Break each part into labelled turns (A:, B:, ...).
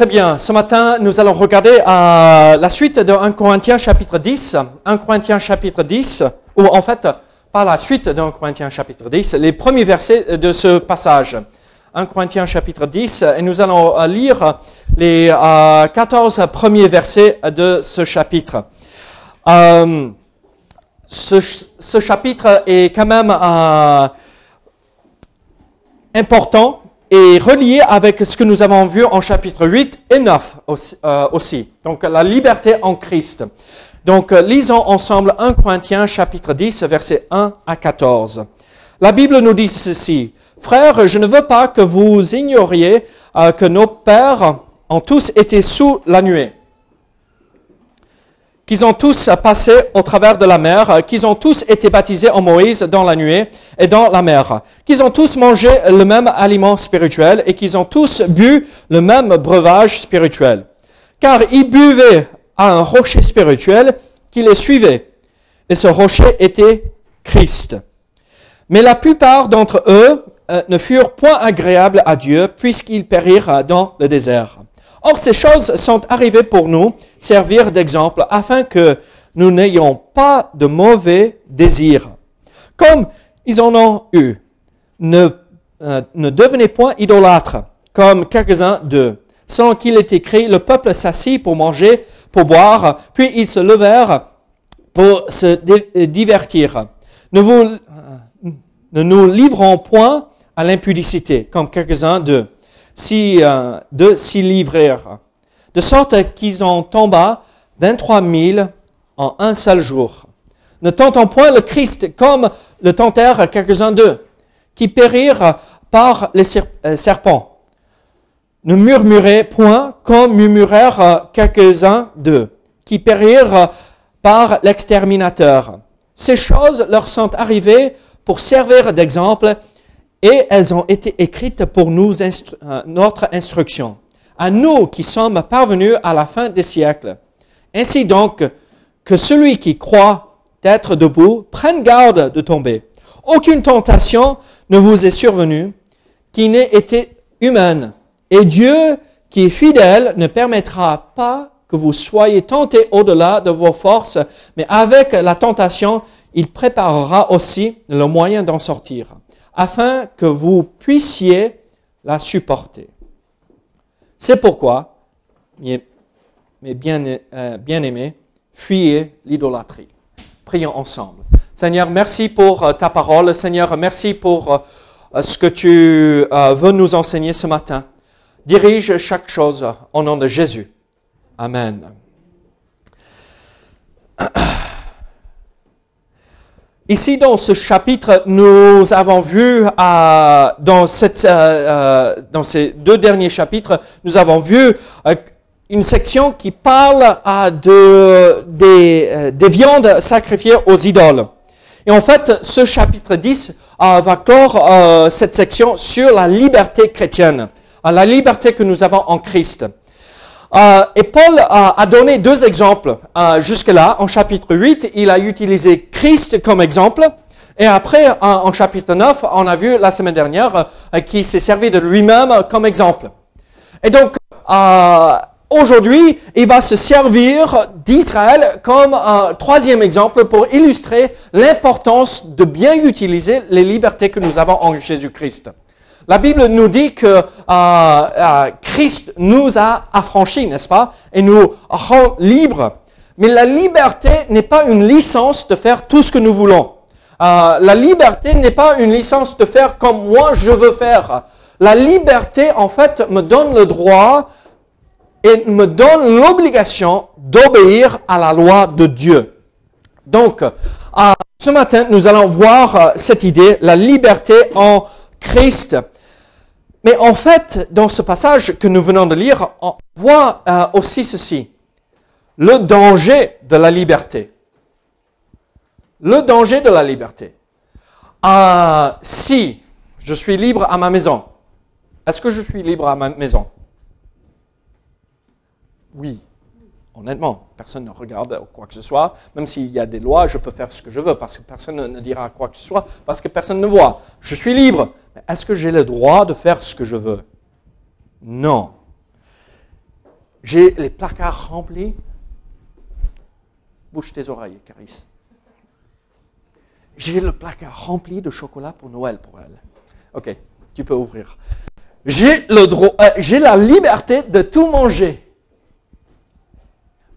A: Très bien, ce matin, nous allons regarder euh, la suite de 1 Corinthiens chapitre 10. 1 Corinthiens chapitre 10, ou en fait, pas la suite de 1 Corinthiens chapitre 10, les premiers versets de ce passage. 1 Corinthiens chapitre 10, et nous allons euh, lire les euh, 14 premiers versets de ce chapitre. Euh, ce, chapitre est quand même euh, important et relié avec ce que nous avons vu en chapitre 8 et 9 aussi. Euh, aussi. Donc la liberté en Christ. Donc euh, lisons ensemble 1 Corinthiens chapitre 10 versets 1 à 14. La Bible nous dit ceci. Frères, je ne veux pas que vous ignoriez euh, que nos pères ont tous été sous la nuée qu'ils ont tous passé au travers de la mer, qu'ils ont tous été baptisés en Moïse dans la nuée et dans la mer, qu'ils ont tous mangé le même aliment spirituel et qu'ils ont tous bu le même breuvage spirituel. Car ils buvaient à un rocher spirituel qui les suivait, et ce rocher était Christ. Mais la plupart d'entre eux euh, ne furent point agréables à Dieu puisqu'ils périrent dans le désert. Or, ces choses sont arrivées pour nous servir d'exemple afin que nous n'ayons pas de mauvais désirs. Comme ils en ont eu. Ne, euh, ne devenez point idolâtres, comme quelques-uns d'eux. Sans qu'il est écrit, le peuple s'assit pour manger, pour boire, puis ils se levèrent pour se divertir. Ne, vous, euh, ne nous livrons point à l'impudicité, comme quelques-uns d'eux euh, de s'y livrer, de sorte qu'ils en tombent 23 000 en un seul jour. Ne tentons point le Christ comme le tentèrent quelques-uns d'eux, qui périrent par les euh, serpents. Ne murmurez point comme murmurèrent quelques-uns d'eux, qui périrent par l'exterminateur. Ces choses leur sont arrivées pour servir d'exemple et elles ont été écrites pour nous euh, notre instruction, à nous qui sommes parvenus à la fin des siècles. Ainsi donc, que celui qui croit être debout prenne garde de tomber. Aucune tentation ne vous est survenue qui n'ait été humaine. Et Dieu, qui est fidèle, ne permettra pas que vous soyez tentés au-delà de vos forces, mais avec la tentation, il préparera aussi le moyen d'en sortir afin que vous puissiez la supporter. C'est pourquoi, mes euh, bien-aimés, fuyez l'idolâtrie. Prions ensemble. Seigneur, merci pour euh, ta parole. Seigneur, merci pour ce que tu veux nous enseigner ce matin. Dirige chaque chose au nom de Jésus. Amen. Ici, dans ce chapitre, nous avons vu, euh, euh, euh, dans ces deux derniers chapitres, nous avons vu une section qui parle de, des, des viandes sacrifiées aux idoles. Et en fait, ce chapitre 10 va clore cette section sur la liberté chrétienne, la liberté que nous avons en Christ. Euh, et Paul a, a, donné deux exemples euh, jusque-là. En chapitre 8, il a utilisé Christ comme exemple. Et après, en, chapitre 9, on a vu la semaine dernière euh, qu'il s'est servi de lui-même comme exemple. Et donc, euh, aujourd'hui, il va se servir d'Israël comme troisième exemple pour illustrer l'importance de bien utiliser les libertés que nous avons en Jésus-Christ. La Bible nous dit que euh, euh, Christ nous a affranchis, n'est-ce pas, et nous rend libres. Mais la liberté n'est pas une licence de faire tout ce que nous voulons. Euh, la liberté n'est pas une licence de faire comme moi je veux faire. La liberté, en fait, me donne le droit et me donne l'obligation d'obéir à la loi de Dieu. Donc, ce matin, nous allons voir cette idée, la liberté en Christ. Mais en fait, dans ce passage que nous venons de lire, on voit euh, aussi ceci. Le danger de la liberté. Le danger de la liberté. Euh, si je suis libre à ma maison, est-ce que je suis libre à ma maison? Oui. Honnêtement, personne ne regarde quoi que ce soit. Même s'il y a des lois, je peux faire ce que je veux parce que personne ne dira quoi que ce soit, parce que personne ne voit. Je suis libre. Mais est-ce que j'ai le droit de faire ce que je veux? Non. J'ai les placards remplis. Bouge tes oreilles, Caris. J'ai le placard rempli de chocolat pour Noël pour elle. Ok, tu peux ouvrir. J'ai le droit, euh, j'ai la liberté de tout manger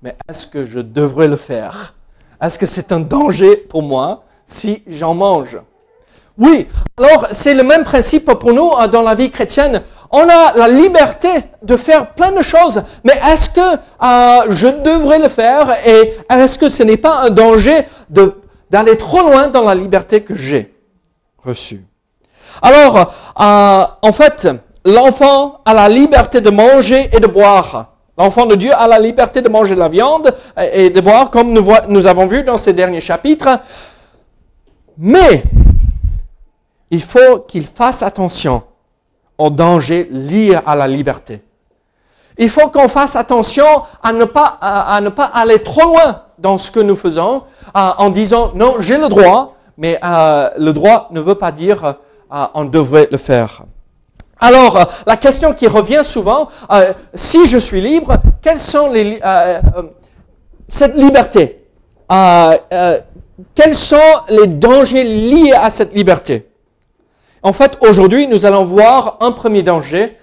A: mais est-ce que je devrais le faire? Est-ce que c'est un danger pour moi si j'en mange? Oui, alors c'est le même principe pour nous euh, dans la vie chrétienne. On a la liberté de faire plein de choses, mais est-ce que euh, je devrais le faire et est-ce que ce n'est pas un danger d'aller trop loin dans la liberté que j'ai reçue? Alors, euh, en fait, l'enfant a la liberté de manger et de boire. L'enfant de Dieu a la liberté de manger de la viande et de boire, comme nous, avons vu dans ces derniers chapitres. Mais, il faut qu'il fasse attention aux dangers liés à la liberté. Il faut qu'on fasse attention à ne pas, à, ne pas aller trop loin dans ce que nous faisons en disant non, j'ai le droit, mais euh, le droit ne veut pas dire euh, on devrait le faire. Alors, euh, la question qui revient souvent, euh, si je suis libre, quelles sont les euh, cette liberté? Quels sont les dangers liés à cette liberté? En fait, aujourd'hui, nous allons voir un premier danger,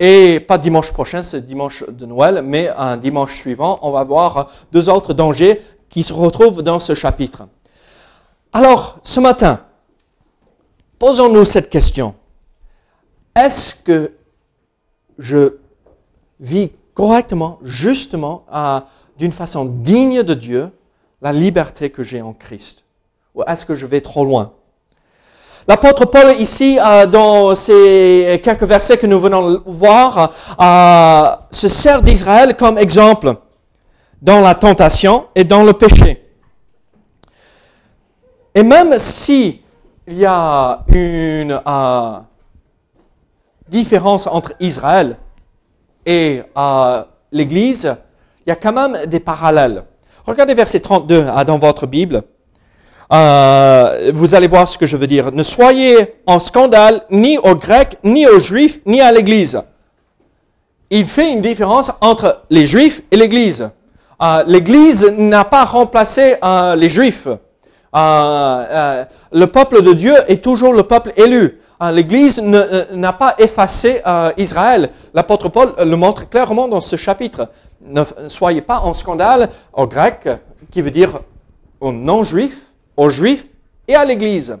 A: et pas dimanche prochain, c'est dimanche de Noël, mais un dimanche suivant, on va voir deux autres dangers qui se retrouvent dans ce chapitre. Alors, ce matin, posons-nous cette question est-ce que je vis correctement, justement, d'une façon digne de Dieu, la liberté que j'ai en Christ? Ou est-ce que je vais trop loin? L'apôtre Paul ici, euh, dans ces quelques versets que nous venons voir, euh, se sert d'Israël comme exemple dans la tentation et dans le péché. Et même si il y a une euh, différence entre Israël et euh, l'Église, il y a quand même des parallèles. Regardez verset 32 ah, dans votre Bible. Euh, vous allez voir ce que je veux dire. Ne soyez en scandale ni aux Grecs, ni aux Juifs, ni à l'Église. Il fait une différence entre les Juifs et l'Église. Euh, L'Église n'a pas remplacé les Juifs. Le peuple de Dieu est toujours le peuple élu. Euh, L'Église euh, n'a pas effacé euh, Israël. L'apôtre Paul le montre clairement dans ce chapitre. Ne soyez pas en scandale aux Grecs, qui veut dire aux non-juifs, aux juifs et à l'Église.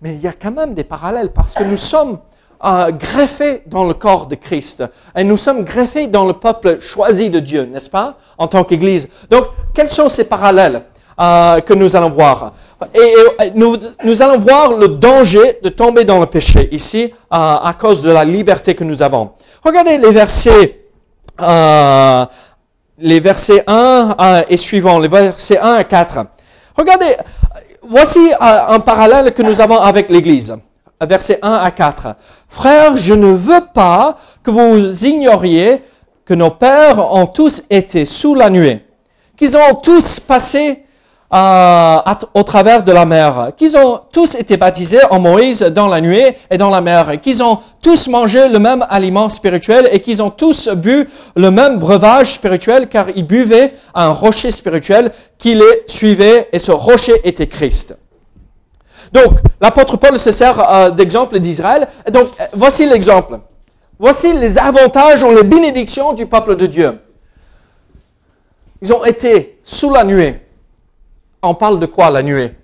A: mais il y a quand même des parallèles parce que nous sommes euh, greffés dans le corps de Christ et nous sommes greffés dans le peuple choisi de Dieu, n'est-ce pas, en tant qu'Église. Donc, quels sont ces parallèles? Euh, que nous allons voir Et, nous, nous, allons voir le danger de tomber dans le péché ici euh, à cause de la liberté que nous avons. Regardez les versets. Euh, les versets 1 et suivants, les versets 1 à 4. Regardez, voici un parallèle que nous avons avec l'Église. Versets 1 à 4. Frères, je ne veux pas que vous ignoriez que nos pères ont tous été sous la nuée, qu'ils ont tous passé euh, au travers de la mer, qu'ils ont tous été baptisés en Moïse dans la nuée et dans la mer, qu'ils ont tous mangé le même aliment spirituel et qu'ils ont tous bu le même breuvage spirituel car ils buvaient un rocher spirituel qui les suivait et ce rocher était Christ. Donc, l'apôtre Paul se sert euh, d'exemple d'Israël. Donc, euh, voici l'exemple. Voici les avantages ou les bénédictions du peuple de Dieu. Ils ont été sous la nuée on parle de quoi la nuée?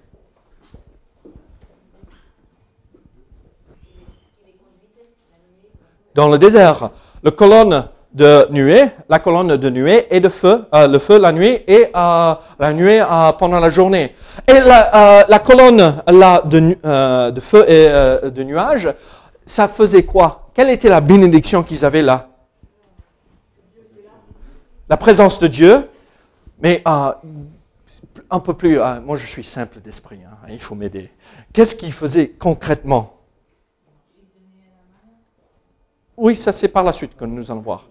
A: Dans le désert, la colonne de nuée, la de nuée et de feu, euh, le feu la nuit et euh, la nuée euh, pendant la journée. Et la, colonne là, de, de, feu et de nuages, ça faisait quoi? Quelle était la bénédiction qu'ils avaient là? La présence de Dieu, mais un peu plus, ah, moi je suis simple d'esprit, hein, il faut m'aider. Qu'est-ce qu'il faisait concrètement? Oui, ça c'est par la suite que nous allons voir.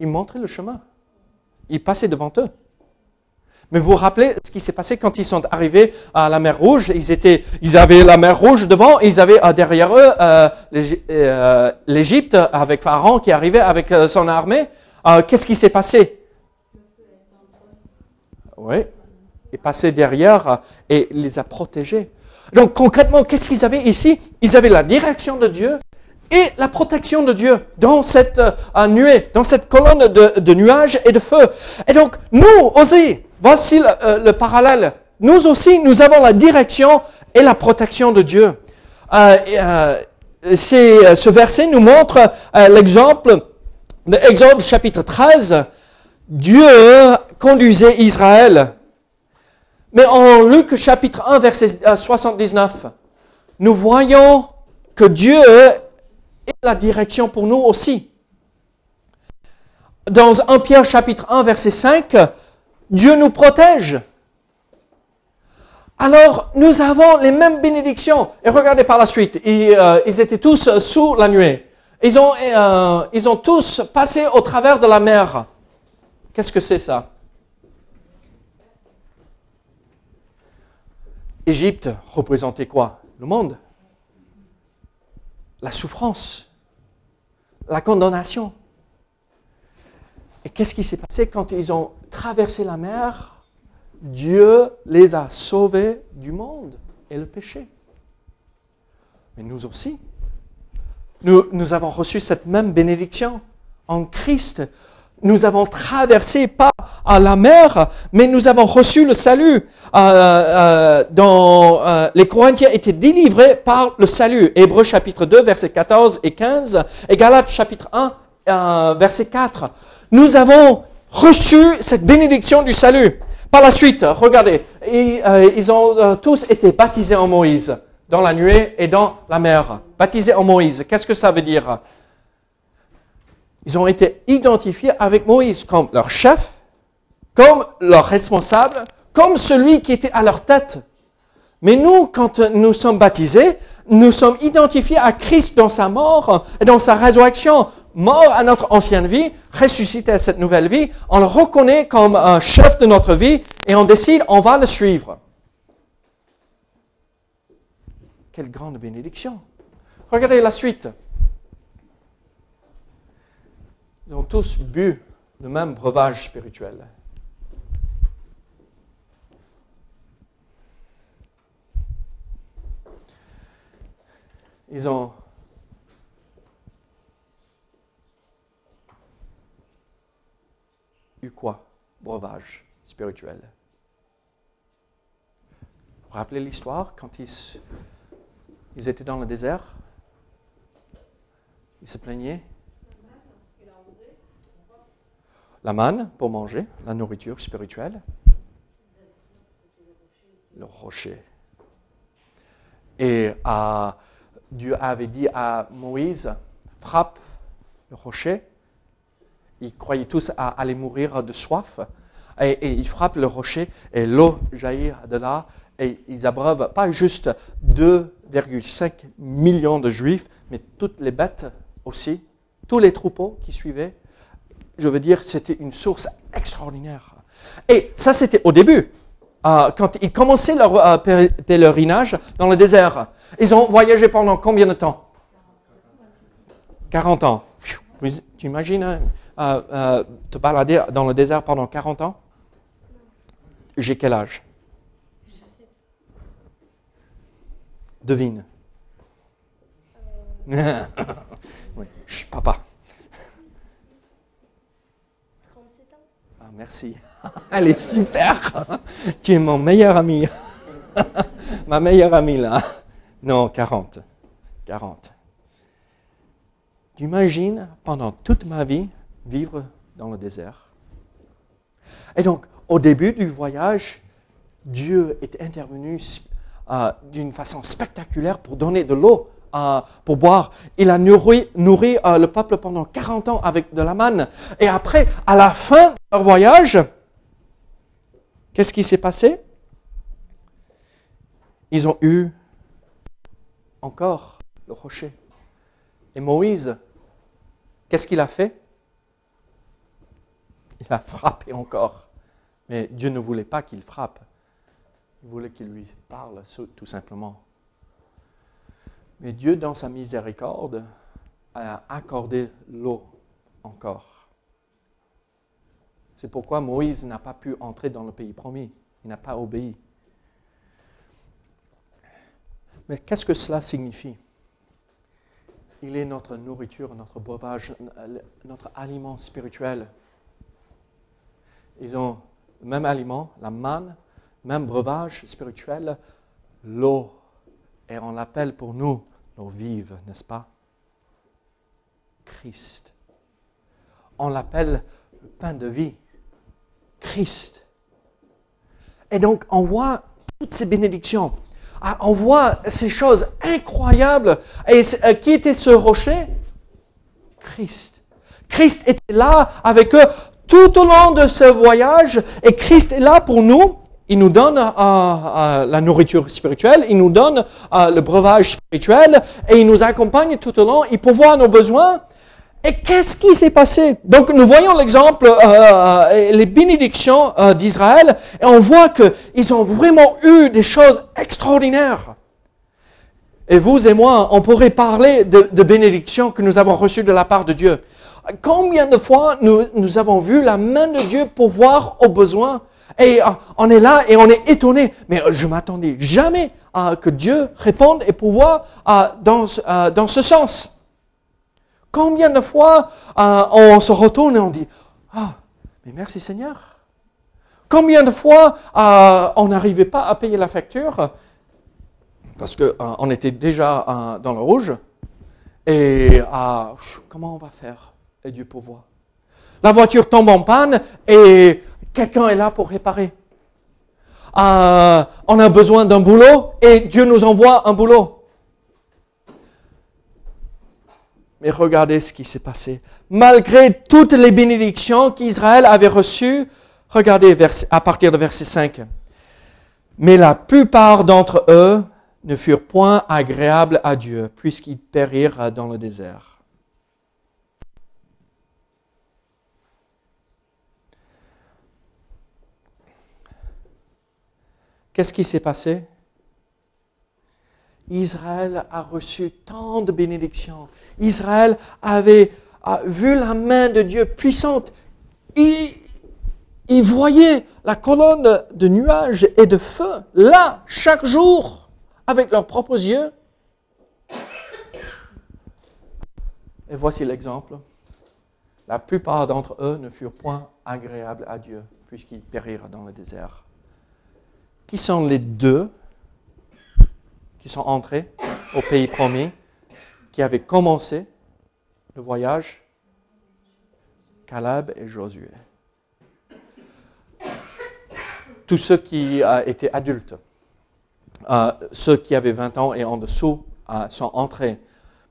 A: Il montrait le chemin. Il passait devant eux. Mais vous vous rappelez ce qui s'est passé quand ils sont arrivés à la mer Rouge? Ils étaient, ils avaient la mer Rouge devant, ils avaient euh, derrière eux euh, euh, l'Égypte avec Pharaon qui arrivait avec son armée. Qu'est-ce qui s'est passé? Oui, est passé derrière et les a protégés. Donc concrètement, qu'est-ce qu'ils avaient ici? Ils avaient la direction de Dieu et la protection de Dieu dans cette euh, nuée, dans cette colonne de, nuages et de feu. Et donc, nous aussi, voici le, euh, parallèle. Nous aussi, nous avons la direction et la protection de Dieu. Euh, ce verset nous montre l'exemple de Exode chapitre 13. Dieu conduisait Israël mais en Luc chapitre 1, verset 79, euh, nous voyons que Dieu est la direction pour nous aussi. Dans 1 Pierre chapitre 1, verset 5, Dieu nous protège. Alors, nous avons les mêmes bénédictions. Et regardez par la suite, ils, euh, étaient tous sous la nuée. Ils ont, euh, ils ont tous passé au travers de la mer. Qu'est-ce que c'est ça? Égypte représentait quoi? Le monde. La souffrance. La condamnation. Et qu'est-ce qui s'est passé quand ils ont traversé la mer? Dieu les a sauvés du monde et le péché. Mais nous aussi, nous, nous avons reçu cette même bénédiction en Christ nous avons traversé pas à la mer, mais nous avons reçu le salut. Euh, euh, euh, les Corinthiens étaient délivrés par le salut. Hébreux chapitre 2, versets 14 et 15, et Galates chapitre 1, verset 4. Nous avons reçu cette bénédiction du salut. Par la suite, regardez, ils ont tous été baptisés en Moïse, dans la nuée et dans la mer. Baptisés en Moïse, qu'est-ce que ça veut dire? Ils ont été identifiés avec Moïse comme leur chef, comme leur responsable, comme celui qui était à leur tête. Mais nous, quand nous sommes baptisés, nous sommes identifiés à Christ dans sa mort et dans sa résurrection. Mort à notre ancienne vie, ressuscité à cette nouvelle vie, on le reconnaît comme un chef de notre vie et on décide, on va le suivre. Quelle grande bénédiction. Regardez la suite. Ils ont tous bu le même breuvage spirituel. Ils ont eu quoi? Breuvage spirituel. Vous vous rappelez l'histoire quand ils Ils étaient dans le désert? Ils se plaignaient? La manne pour manger, la nourriture spirituelle. Le rocher. Et euh, Dieu avait dit à Moïse, frappe le rocher. Ils croyaient tous à aller mourir de soif. Et, et ils frappent le rocher et l'eau jaillit de là. Et ils abreuvent pas juste 2,5 millions de juifs, mais toutes les bêtes aussi, tous les troupeaux qui suivaient. Je veux dire, c'était une source extraordinaire. Et ça, c'était au début, euh, quand ils commençaient leur euh, pèlerinage dans le désert. Ils ont voyagé pendant combien de temps? 40 ans. Tu imagines hein, euh, te balader dans le désert pendant 40 ans? J'ai quel âge? Devine. oui, je suis papa.
B: 37 ans
A: Ah, merci. Elle est super. tu es mon meilleur ami. Ma meilleure amie là. Non, 40. 40. Tu imagines pendant toute ma vie vivre dans le désert. Et donc, au début du voyage, Dieu est intervenu euh, d'une façon spectaculaire pour donner de l'eau pour boire. Il a nourri, nourri euh, le peuple pendant 40 ans avec de la manne. Et après, à la fin de leur voyage, qu'est-ce qui s'est passé? Ils ont eu encore le rocher. Et Moïse, qu'est-ce qu'il a fait? Il a frappé encore. Mais Dieu ne voulait pas qu'il frappe. Il voulait qu'il lui parle tout simplement. Mais Dieu, dans sa miséricorde, a accordé l'eau encore. C'est pourquoi Moïse n'a pas pu entrer dans le pays promis. Il n'a pas obéi. Mais qu'est-ce que cela signifie? Il est notre nourriture, notre breuvage, notre aliment spirituel. Ils ont le même aliment, la manne, même breuvage spirituel, l'eau. Et on l'appelle pour nous l'eau vive, n'est-ce pas? Christ. On l'appelle le pain de vie. Christ. Et donc, on voit toutes ces bénédictions. Ah, On voit ces choses incroyables. Et euh, qui était ce rocher? Christ. Christ était là avec eux tout au long de ce voyage. Et Christ est là pour nous. Il nous donne euh, euh, la nourriture spirituelle, il nous donne euh, le breuvage spirituel et il nous accompagne tout au long. Il pourvoit nos besoins. Et qu'est-ce qui s'est passé? Donc nous voyons l'exemple, les bénédictions d'Israël, et on voit qu'ils ont vraiment eu des choses extraordinaires. Et vous et moi, on pourrait parler de, de bénédictions que nous avons reçues de la part de Dieu. Combien de fois nous, nous avons vu la main de Dieu pourvoir aux besoins et euh, on est là et on est étonné. Mais euh, je m'attendais jamais à que Dieu réponde et pourvoie euh, dans, dans ce sens. Combien de fois on se retourne et on dit Ah, mais merci Seigneur. Combien de fois on n'arrivait pas à payer la facture parce qu'on était déjà dans le rouge et comment on va faire Et Dieu pourvoit. La voiture tombe en panne et quelqu'un est là pour réparer. Euh, on a besoin d'un boulot et Dieu nous envoie un boulot. Mais regardez ce qui s'est passé. Malgré toutes les bénédictions qu'Israël avait reçues, regardez à partir de verset 5. Mais la plupart d'entre eux ne furent point agréables à Dieu, puisqu'ils périrent dans le désert. Qu'est-ce qui s'est passé? Israël a reçu tant de bénédictions. Israël avait vu la main de Dieu puissante. Il, il voyait la colonne de nuages et de feu là, chaque jour, avec leurs propres yeux. Et voici l'exemple. La plupart d'entre eux ne furent point agréables à Dieu, puisqu'ils périrent dans le désert. Qui sont les deux qui sont entrés au pays promis qui avaient commencé le voyage Caleb et Josué? Tous ceux qui euh, étaient adultes, euh, ceux qui avaient 20 ans et en dessous, euh, sont entrés.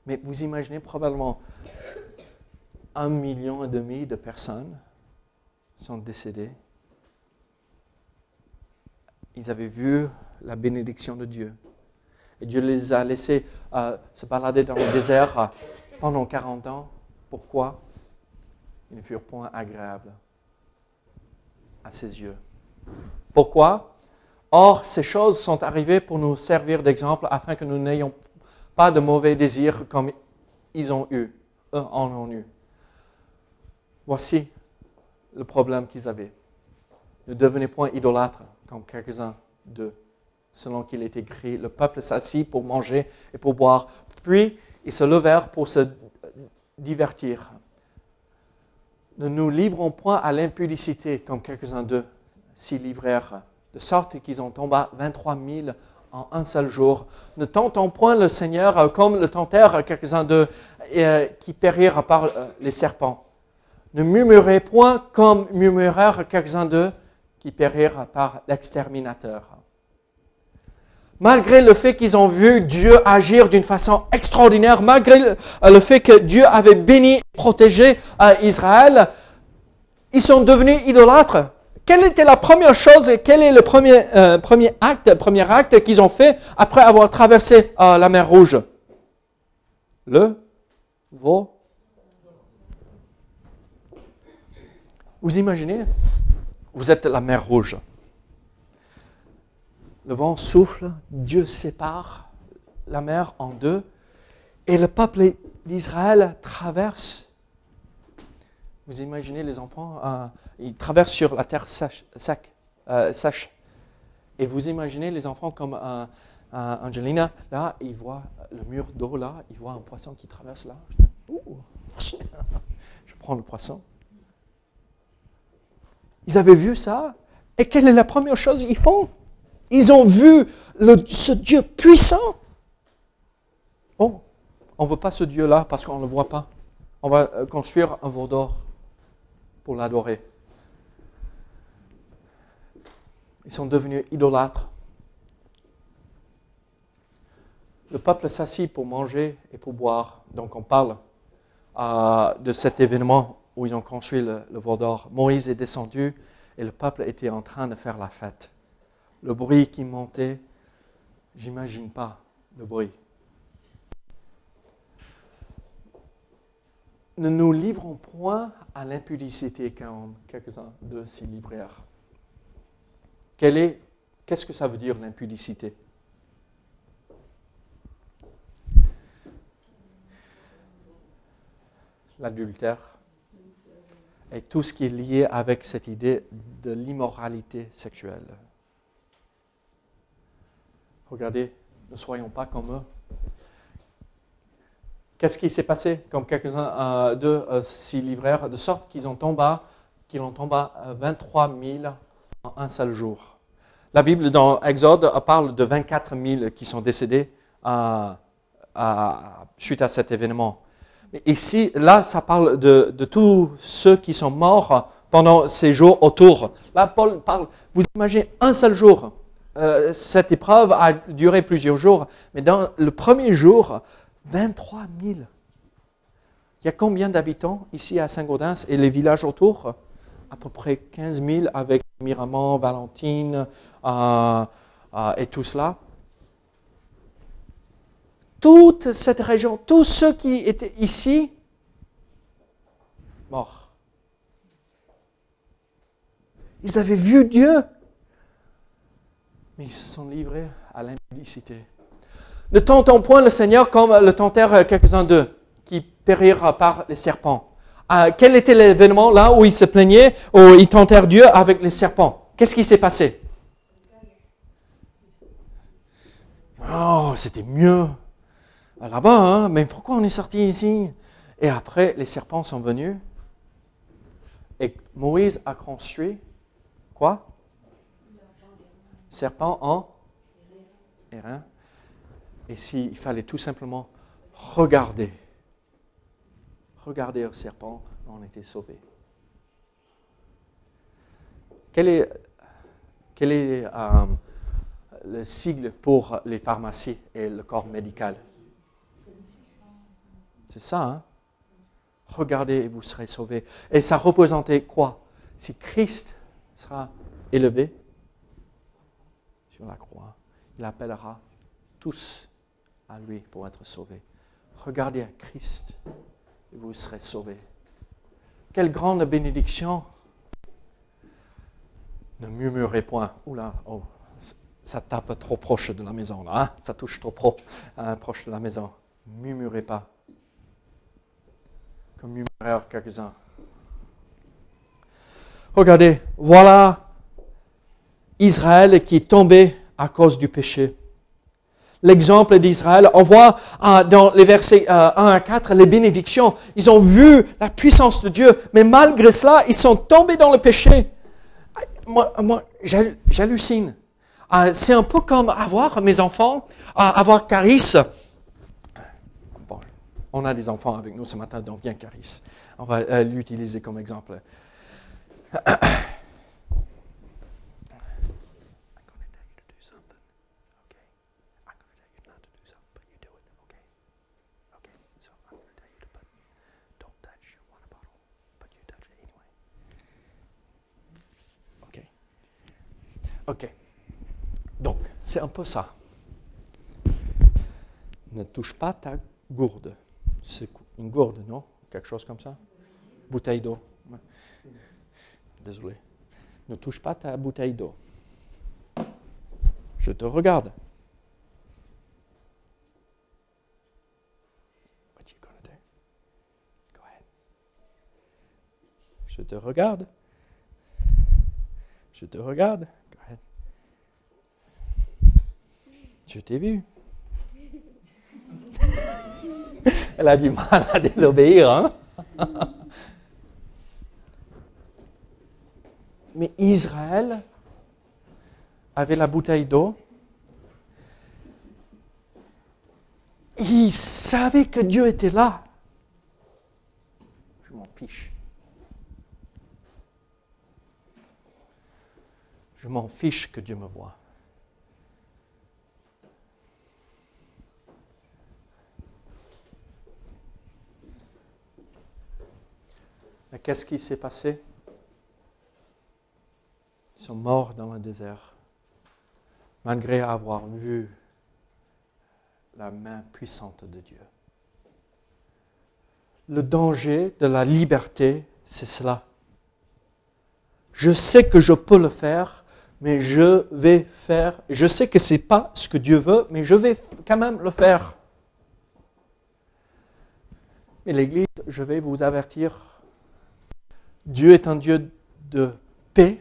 A: Mais vous imaginez probablement un million et demi de personnes sont décédées. Ils avaient vu la bénédiction de Dieu. Et Dieu les a laissés se balader dans le désert pendant 40 ans. Pourquoi? Ils ne furent point agréables à ses yeux. Pourquoi? Or, ces choses sont arrivées pour nous servir d'exemple afin que nous n'ayons pas de mauvais désirs comme ils ont eu, eux en ont eu. Voici le problème qu'ils avaient. Ne devenez point idolâtres comme quelques-uns d'eux. Selon qu'il est écrit, le peuple s'assit pour manger et pour boire, puis ils se levèrent pour se divertir. Ne nous livrons point à l'impudicité comme quelques-uns d'eux s'y livrèrent, de sorte qu'ils ont tombé 23 000 en un seul jour. Ne tentons point le Seigneur comme le tentèrent quelques-uns d'eux euh, qui périrent par euh, les serpents. Ne murmurez point comme murmurèrent quelques-uns d'eux qui périrent par l'exterminateur. Malgré le fait qu'ils ont vu Dieu agir d'une façon extraordinaire, malgré le fait que Dieu avait béni et protégé euh, Israël, ils sont devenus idolâtres. Quelle était la première chose et quel est le premier, euh, premier acte, premier acte qu'ils ont fait après avoir traversé euh, la mer Rouge? Le veau. Vous imaginez? Vous êtes la mer Rouge. Le vent souffle, Dieu sépare la mer en deux et le peuple d'Israël traverse vous imaginez les enfants, euh, ils traversent sur la terre sèche, euh, sèche. Et vous imaginez les enfants comme euh, Angelina, là, ils voient le mur d'eau, là, ils voient un poisson qui traverse là. Je prends le poisson. Ils avaient vu ça. Et quelle est la première chose qu'ils font? Ils ont vu ce Dieu puissant. Oh, on ne veut pas ce Dieu-là parce qu'on ne le voit pas. On va construire un veau d'or pour l'adorer. Ils sont devenus idolâtres. Le peuple s'assit pour manger et pour boire. Donc on parle euh, de cet événement où ils ont construit le, le veau d'or. Moïse est descendu et le peuple était en train de faire la fête. Le bruit qui montait, j'imagine pas le bruit. ne nous livrons point à l'impudicité comme quelques-uns de ces livrèrent. qu'est-ce que ça veut dire l'impudicité? L'adultère et tout ce qui est lié avec cette idée de l'immoralité sexuelle. Regardez, ne soyons pas comme eux. Qu'est-ce qui s'est passé? Comme quelques-uns euh, d'eux euh, s'y livrèrent, de sorte qu'ils ont tombé, qu'ils ont tombé 23 000 en un seul jour. La Bible dans Exode parle de 24 000 qui sont décédés euh, suite à cet événement. Ici, là, ça parle de, tous ceux qui sont morts pendant ces jours autour. Là, Paul parle, vous imaginez un seul jour. cette épreuve a duré plusieurs jours, mais dans le premier jour, 23 000. Il y a combien d'habitants ici à Saint-Gaudens et les villages autour? À peu près 15 000 avec Miramont, Valentine euh, euh, et tout cela. Toute cette région, tous ceux qui étaient ici, morts. Ils avaient vu Dieu, mais ils se sont livrés à l'impudicité. Ne tentons point le Seigneur comme le tentèrent quelques-uns d'eux, qui périrent par les serpents. Ah, quel était l'événement là où ils se plaignaient, où ils tentèrent Dieu avec les serpents? Qu'est-ce qui s'est passé? Oh, c'était mieux là-bas, hein? mais pourquoi on est sorti ici? Et après, les serpents sont venus. Et Moïse a construit quoi? Serpent en Airain Et s'il fallait tout simplement regarder, regarder au serpent, on était sauvés. Quel est, quel est euh, le sigle pour les pharmacies et le corps médical? C'est ça, hein Regardez et vous serez sauvés. Et ça représentait quoi Si Christ sera élevé sur la croix, il appellera tous à lui pour être sauvés. Regardez à Christ et vous serez sauvés. Quelle grande bénédiction Ne murmurez point. Oula, oh, ça tape trop proche de la maison, là. Hein? Ça touche trop hein, proche de la maison. Murmurez pas. Comme murmurèrent quelques-uns. Regardez, voilà Israël qui est tombé à cause du péché. L'exemple d'Israël, on voit euh, dans les versets 1 euh, à 4 les bénédictions. Ils ont vu la puissance de Dieu, mais malgré cela, ils sont tombés dans le péché. Moi, moi j'hallucine. Euh, c'est un peu comme avoir mes enfants, avoir Caris. On a des enfants avec nous ce matin, donc viens Caris. On va l'utiliser comme exemple. Ok. Donc, c'est un peu ça. Ne touche pas ta gourde. C'est une gourde, non? Quelque chose comme ça? Bouteille d'eau. Désolé. Ne touche pas ta bouteille d'eau. Je te regarde. Je te regarde. Je te regarde. Je t'ai vu. Elle a du mal à désobéir. Hein? Mais Israël avait la bouteille d'eau. Il savait que Dieu était là. Je m'en fiche. Je m'en fiche que Dieu me voit. Mais qu'est-ce qui s'est passé? Ils sont morts dans le désert, malgré avoir vu la main puissante de Dieu. Le danger de la liberté, c'est cela. Je sais que je peux le faire, mais je vais faire. Je sais que ce n'est pas ce que Dieu veut, mais je vais quand même le faire. Mais l'Église, je vais vous avertir, Dieu est un Dieu de paix,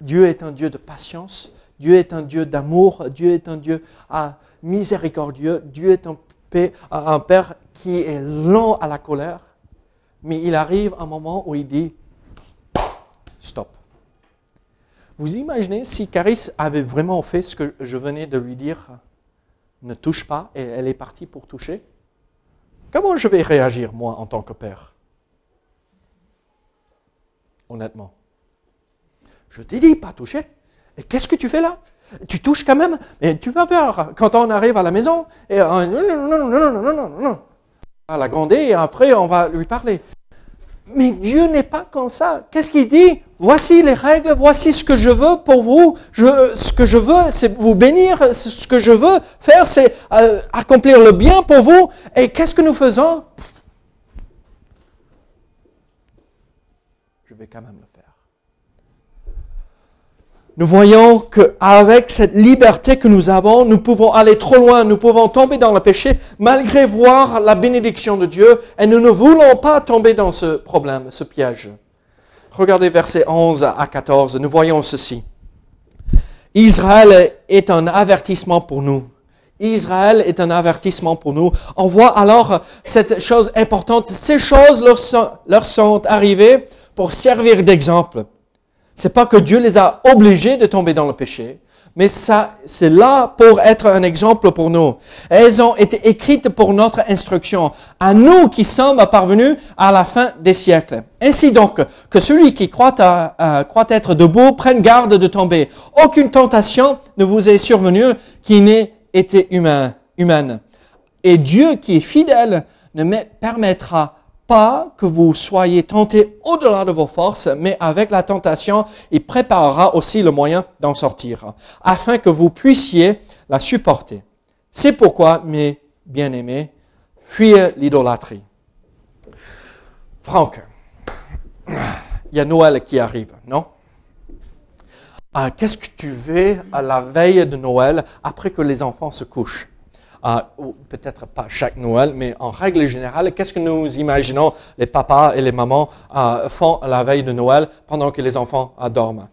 A: Dieu est un Dieu de patience, Dieu est un Dieu d'amour, Dieu est un Dieu ah, miséricordieux, Dieu est un, un Père qui est lent à la colère, mais il arrive un moment où il dit stop. Vous imaginez si Caris avait vraiment fait ce que je venais de lui dire, ne touche pas, et elle est partie pour toucher Comment je vais réagir, moi, en tant que père? Honnêtement. Je t'ai dit, pas toucher. Et qu'est-ce que tu fais là? Tu touches quand même, et tu vas voir quand on arrive à la maison, et non, non, non, non, non, non, non, à la gronder, et après on va lui parler. Mais Dieu n'est pas comme ça. Qu'est-ce qu'il dit? Voici les règles, voici ce que je veux pour vous. Je, ce que je veux, c'est vous bénir. Ce que je veux faire, c'est euh, accomplir le bien pour vous. Et qu'est-ce que nous faisons? Vais quand même le faire. Nous voyons qu'avec cette liberté que nous avons, nous pouvons aller trop loin, nous pouvons tomber dans le péché malgré voir la bénédiction de Dieu et nous ne voulons pas tomber dans ce problème, ce piège. Regardez versets 11 à 14, nous voyons ceci. Israël est un avertissement pour nous. Israël est un avertissement pour nous. On voit alors cette chose importante. Ces choses leur sont, leur sont arrivées pour servir d'exemple. C'est pas que Dieu les a obligés de tomber dans le péché, mais c'est là pour être un exemple pour nous. Elles ont été écrites pour notre instruction, à nous qui sommes parvenus à la fin des siècles. Ainsi donc, que celui qui croit, à, croit être debout prenne garde de tomber. Aucune tentation ne vous est survenue qui n'ait été humain, humaine. Et Dieu qui est fidèle ne permettra pas que vous soyez tentés au-delà de vos forces, mais avec la tentation, il préparera aussi le moyen d'en sortir, afin que vous puissiez la supporter. C'est pourquoi, mes bien-aimés, fuyez l'idolâtrie. Franck, il y a Noël qui arrive, non? Ah, Qu'est-ce que tu veux à la veille de Noël, après que les enfants se couchent? Peut-être pas chaque Noël, mais en règle générale, qu'est-ce que nous imaginons les papas et les mamans euh, font la veille de Noël pendant que les enfants dorment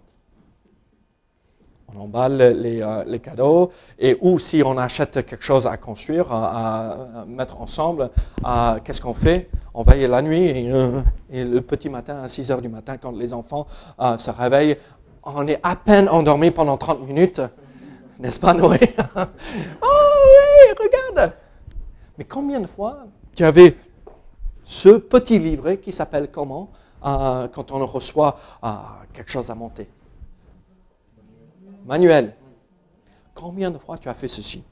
A: on emballe les, euh, les, cadeaux et ou si on achète quelque chose à construire, à, mettre ensemble, qu'est-ce qu'on fait? On veille la nuit et, euh, et, le petit matin, à 6 heures du matin, quand les enfants se réveillent, on est à peine endormi pendant 30 minutes n'est-ce pas, Noé? Oh oui, regarde Mais combien de fois tu avais ce petit livret qui s'appelle comment euh, quand on reçoit euh, quelque chose à monter? Manuel. Combien de fois tu as fait ceci?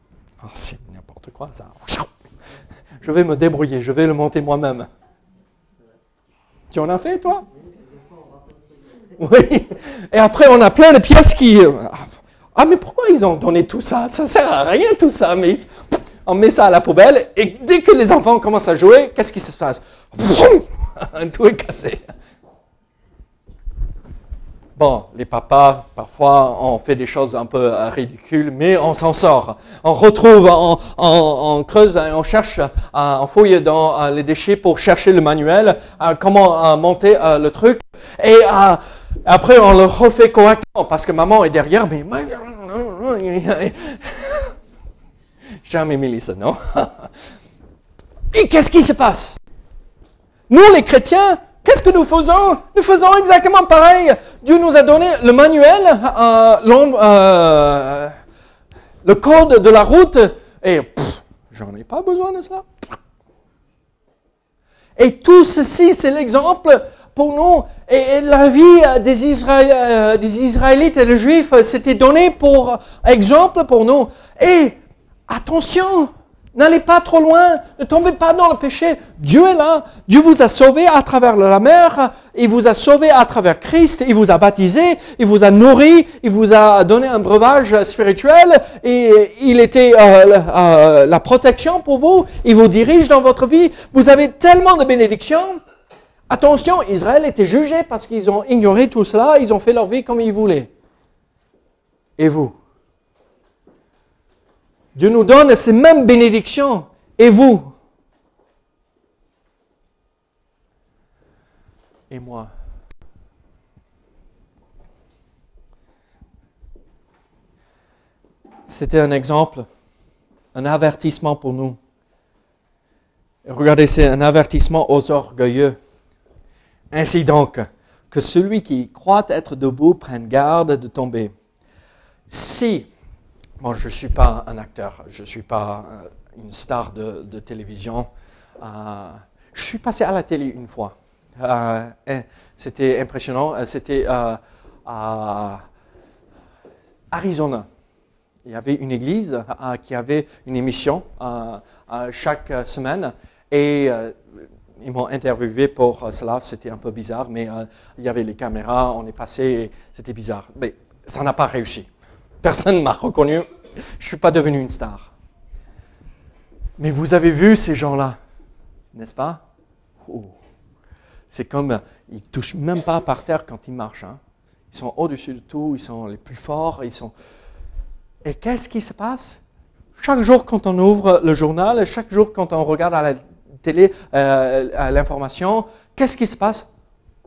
A: Oh, C'est n'importe quoi ça. Je vais me débrouiller, je vais le monter moi-même. Tu en as fait, toi? Oui. Et après, on a plein de pièces qui... Euh, ah, mais pourquoi ils ont donné tout ça? Ça sert à rien tout ça. Mais on met ça à la poubelle et dès que les enfants commencent à jouer, qu'est-ce qui se passe? Tout est cassé. Bon, les papas, parfois, on fait des choses un peu euh, ridicules, mais on s'en sort. On retrouve, on, creuse, on cherche, euh, on fouille dans euh, les déchets pour chercher le manuel, comment monter le truc. Et après, on le refait correctement parce que maman est derrière, mais jamais mis ça, non? Et qu'est-ce qui se passe? Nous, les chrétiens, qu'est-ce que nous faisons? Nous faisons exactement pareil. Dieu nous a donné le manuel, euh, euh, le code de la route, et j'en ai pas besoin de ça. Et tout ceci, c'est l'exemple pour nous. Et, la vie des, euh, des Israélites et des Juifs, c'était donné pour exemple pour nous. Et attention, N'allez pas trop loin, ne tombez pas dans le péché. Dieu est là. Dieu vous a sauvé à travers la mer, il vous a sauvé à travers Christ, il vous a baptisé, il vous a nourri, il vous a donné un breuvage spirituel et il était euh, euh, la protection pour vous. Il vous dirige dans votre vie. Vous avez tellement de bénédictions. Attention, Israël était jugé parce qu'ils ont ignoré tout cela, ils ont fait leur vie comme ils voulaient. Et vous? Dieu nous donne ces mêmes bénédictions. Et vous? Et moi? C'était un exemple, un avertissement pour nous. regardez, c'est un avertissement aux orgueilleux. Ainsi donc, que celui qui croit être debout prenne garde de tomber. Si, moi je ne suis pas un acteur, je ne suis pas euh, une star de, télévision, euh, je suis passé à la télé une fois. Euh, c'était impressionnant, c'était à Arizona. Il y avait une église qui avait une émission chaque semaine et ils m'ont interviewé pour euh, cela, c'était un peu bizarre, mais euh, il y avait les caméras, on est passé, c'était bizarre. Mais ça n'a pas réussi. Personne ne m'a reconnu, je ne suis pas devenu une star. Mais vous avez vu ces gens-là, n'est-ce pas? Oh. C'est comme, euh, ils ne touchent même pas par terre quand ils marchent. Hein. Ils sont au-dessus de tout, ils sont les plus forts, ils sont... Et qu'est-ce qui se passe? Chaque jour quand on ouvre le journal, chaque jour quand on regarde à la télé euh, l'information, qu'est-ce qui se passe?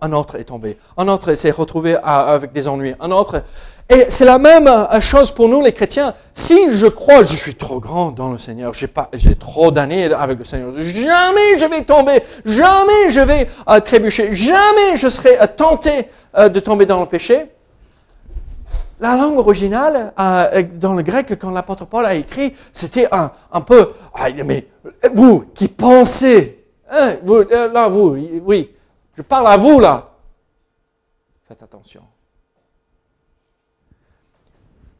A: Un autre est tombé. Un autre s'est retrouvé avec des ennuis. Un autre. Et c'est la même euh, chose pour nous les chrétiens. Si je crois, je suis trop grand dans le Seigneur, j'ai trop d'années avec le Seigneur, jamais je vais tomber, jamais je vais euh, trébucher, jamais je serai tenté de tomber dans le péché. La langue originale, euh, dans le grec, quand l'apôtre Paul a écrit, c'était un, peu, ah, vous qui pensez, hein, euh, là, vous, oui, je parle à vous là. Faites attention.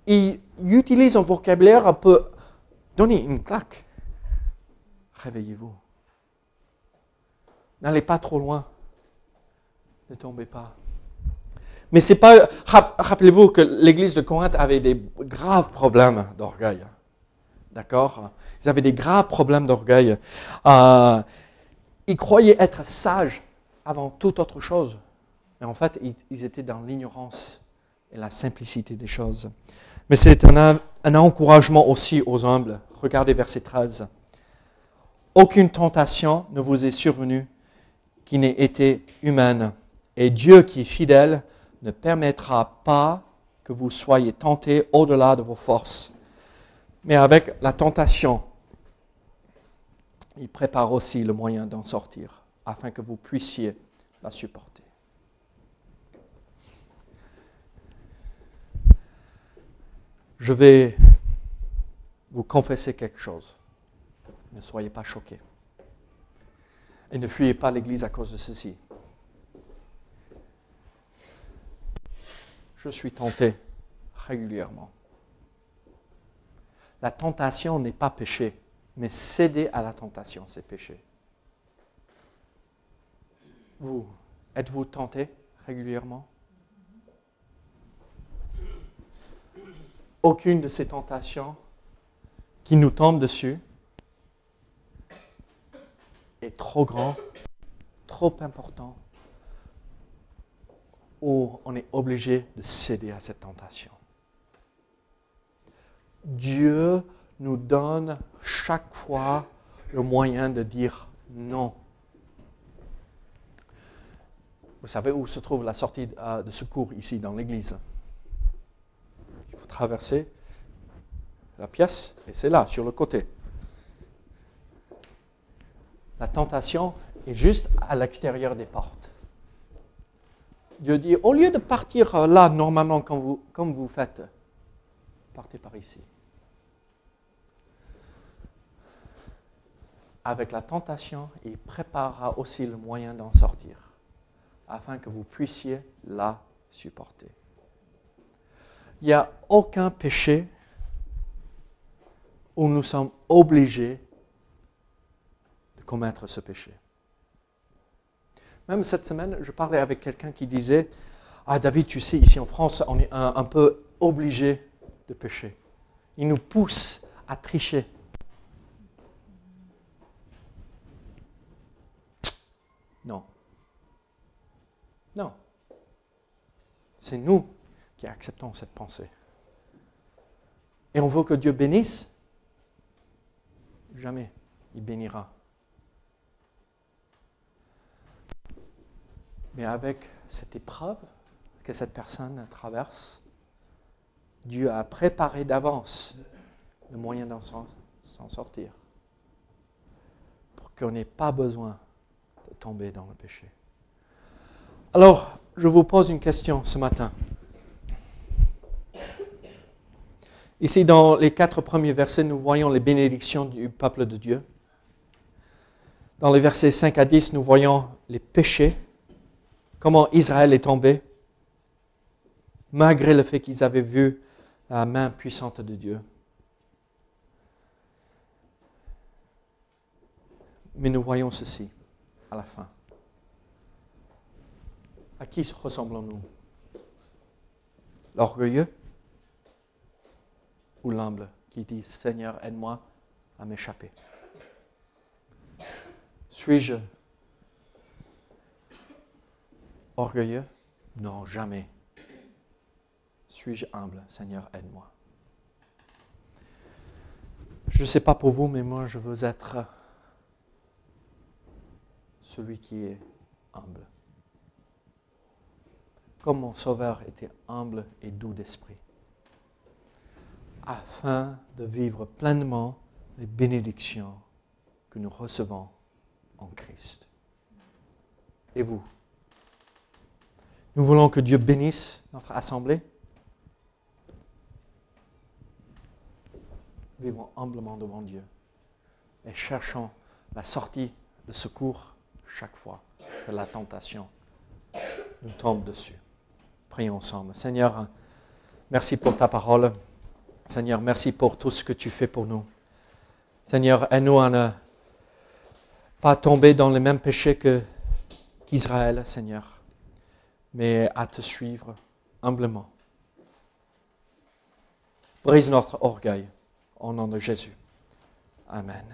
A: Il utilise un vocabulaire un peu, donnez une claque. Réveillez-vous. N'allez pas trop loin. Ne tombez pas. Mais c'est pas. Rappelez-vous que l'église de Corinthe avait des graves problèmes d'orgueil. D'accord? Ils avaient des graves problèmes d'orgueil. Euh, ils croyaient être sages avant toute autre chose. Mais en fait, ils, étaient dans l'ignorance et la simplicité des choses. Mais c'est un, un encouragement aussi aux humbles. Regardez verset 13. Aucune tentation ne vous est survenue qui n'ait été humaine. Et Dieu qui est fidèle ne permettra pas que vous soyez tentés au-delà de vos forces. Mais avec la tentation, il prépare aussi le moyen d'en sortir, afin que vous puissiez la supporter. Je vais vous confesser quelque chose. Ne soyez pas choqués. Et ne fuyez pas l'Église à cause de ceci. Je suis tenté régulièrement. La tentation n'est pas péché, mais céder à la tentation, c'est péché. Vous, êtes-vous tenté régulièrement? Aucune de ces tentations qui nous tombent dessus est trop grand, trop important où on est obligé de céder à cette tentation. Dieu nous donne chaque fois le moyen de dire non. Vous savez où se trouve la sortie euh, de secours ici dans l'église Il faut traverser la pièce et c'est là, sur le côté. La tentation est juste à l'extérieur des portes. Dieu dit, au lieu de partir euh, là, normalement, comme vous, comme vous faites, partez par ici. Avec la tentation, il préparera aussi le moyen d'en sortir, afin que vous puissiez la supporter. Il n'y a aucun péché où nous sommes obligés de commettre ce péché. Même cette semaine, je parlais avec quelqu'un qui disait Ah, David, tu sais, ici en France, on est un, peu obligé de pécher. Il nous pousse à tricher. Non. Non. C'est nous qui acceptons cette pensée. Et on veut que Dieu bénisse? Jamais. Il bénira. Mais avec cette épreuve que cette personne traverse, Dieu a préparé d'avance le moyen d'en s'en sortir. Pour qu'on n'ait pas besoin de tomber dans le péché. Alors, je vous pose une question ce matin. Ici, dans les quatre premiers versets, nous voyons les bénédictions du peuple de Dieu. Dans les versets 5 à 10, nous voyons les péchés comment Israël est tombé, malgré le fait qu'ils avaient vu la main puissante de Dieu. Mais nous voyons ceci à la fin. À qui ressemblons-nous? L'orgueilleux ou l'humble qui dit Seigneur, aide-moi à m'échapper? Suis-je orgueilleux? Non, jamais. Suis-je humble? Seigneur, aide-moi. Je ne sais pas pour vous, mais moi, je veux être celui qui est humble. Comme mon Sauveur était humble et doux d'esprit, afin de vivre pleinement les bénédictions que nous recevons en Christ. Et vous? Nous voulons que Dieu bénisse notre assemblée. Vivons humblement devant Dieu et cherchons la sortie de secours chaque fois que la tentation nous tombe dessus. Prions ensemble. Seigneur, merci pour ta parole. Seigneur, merci pour tout ce que tu fais pour nous. Seigneur, aide-nous à ne pas tomber dans les mêmes péchés qu'Israël, Seigneur mais à te suivre humblement. Brise notre orgueil au nom de Jésus. Amen.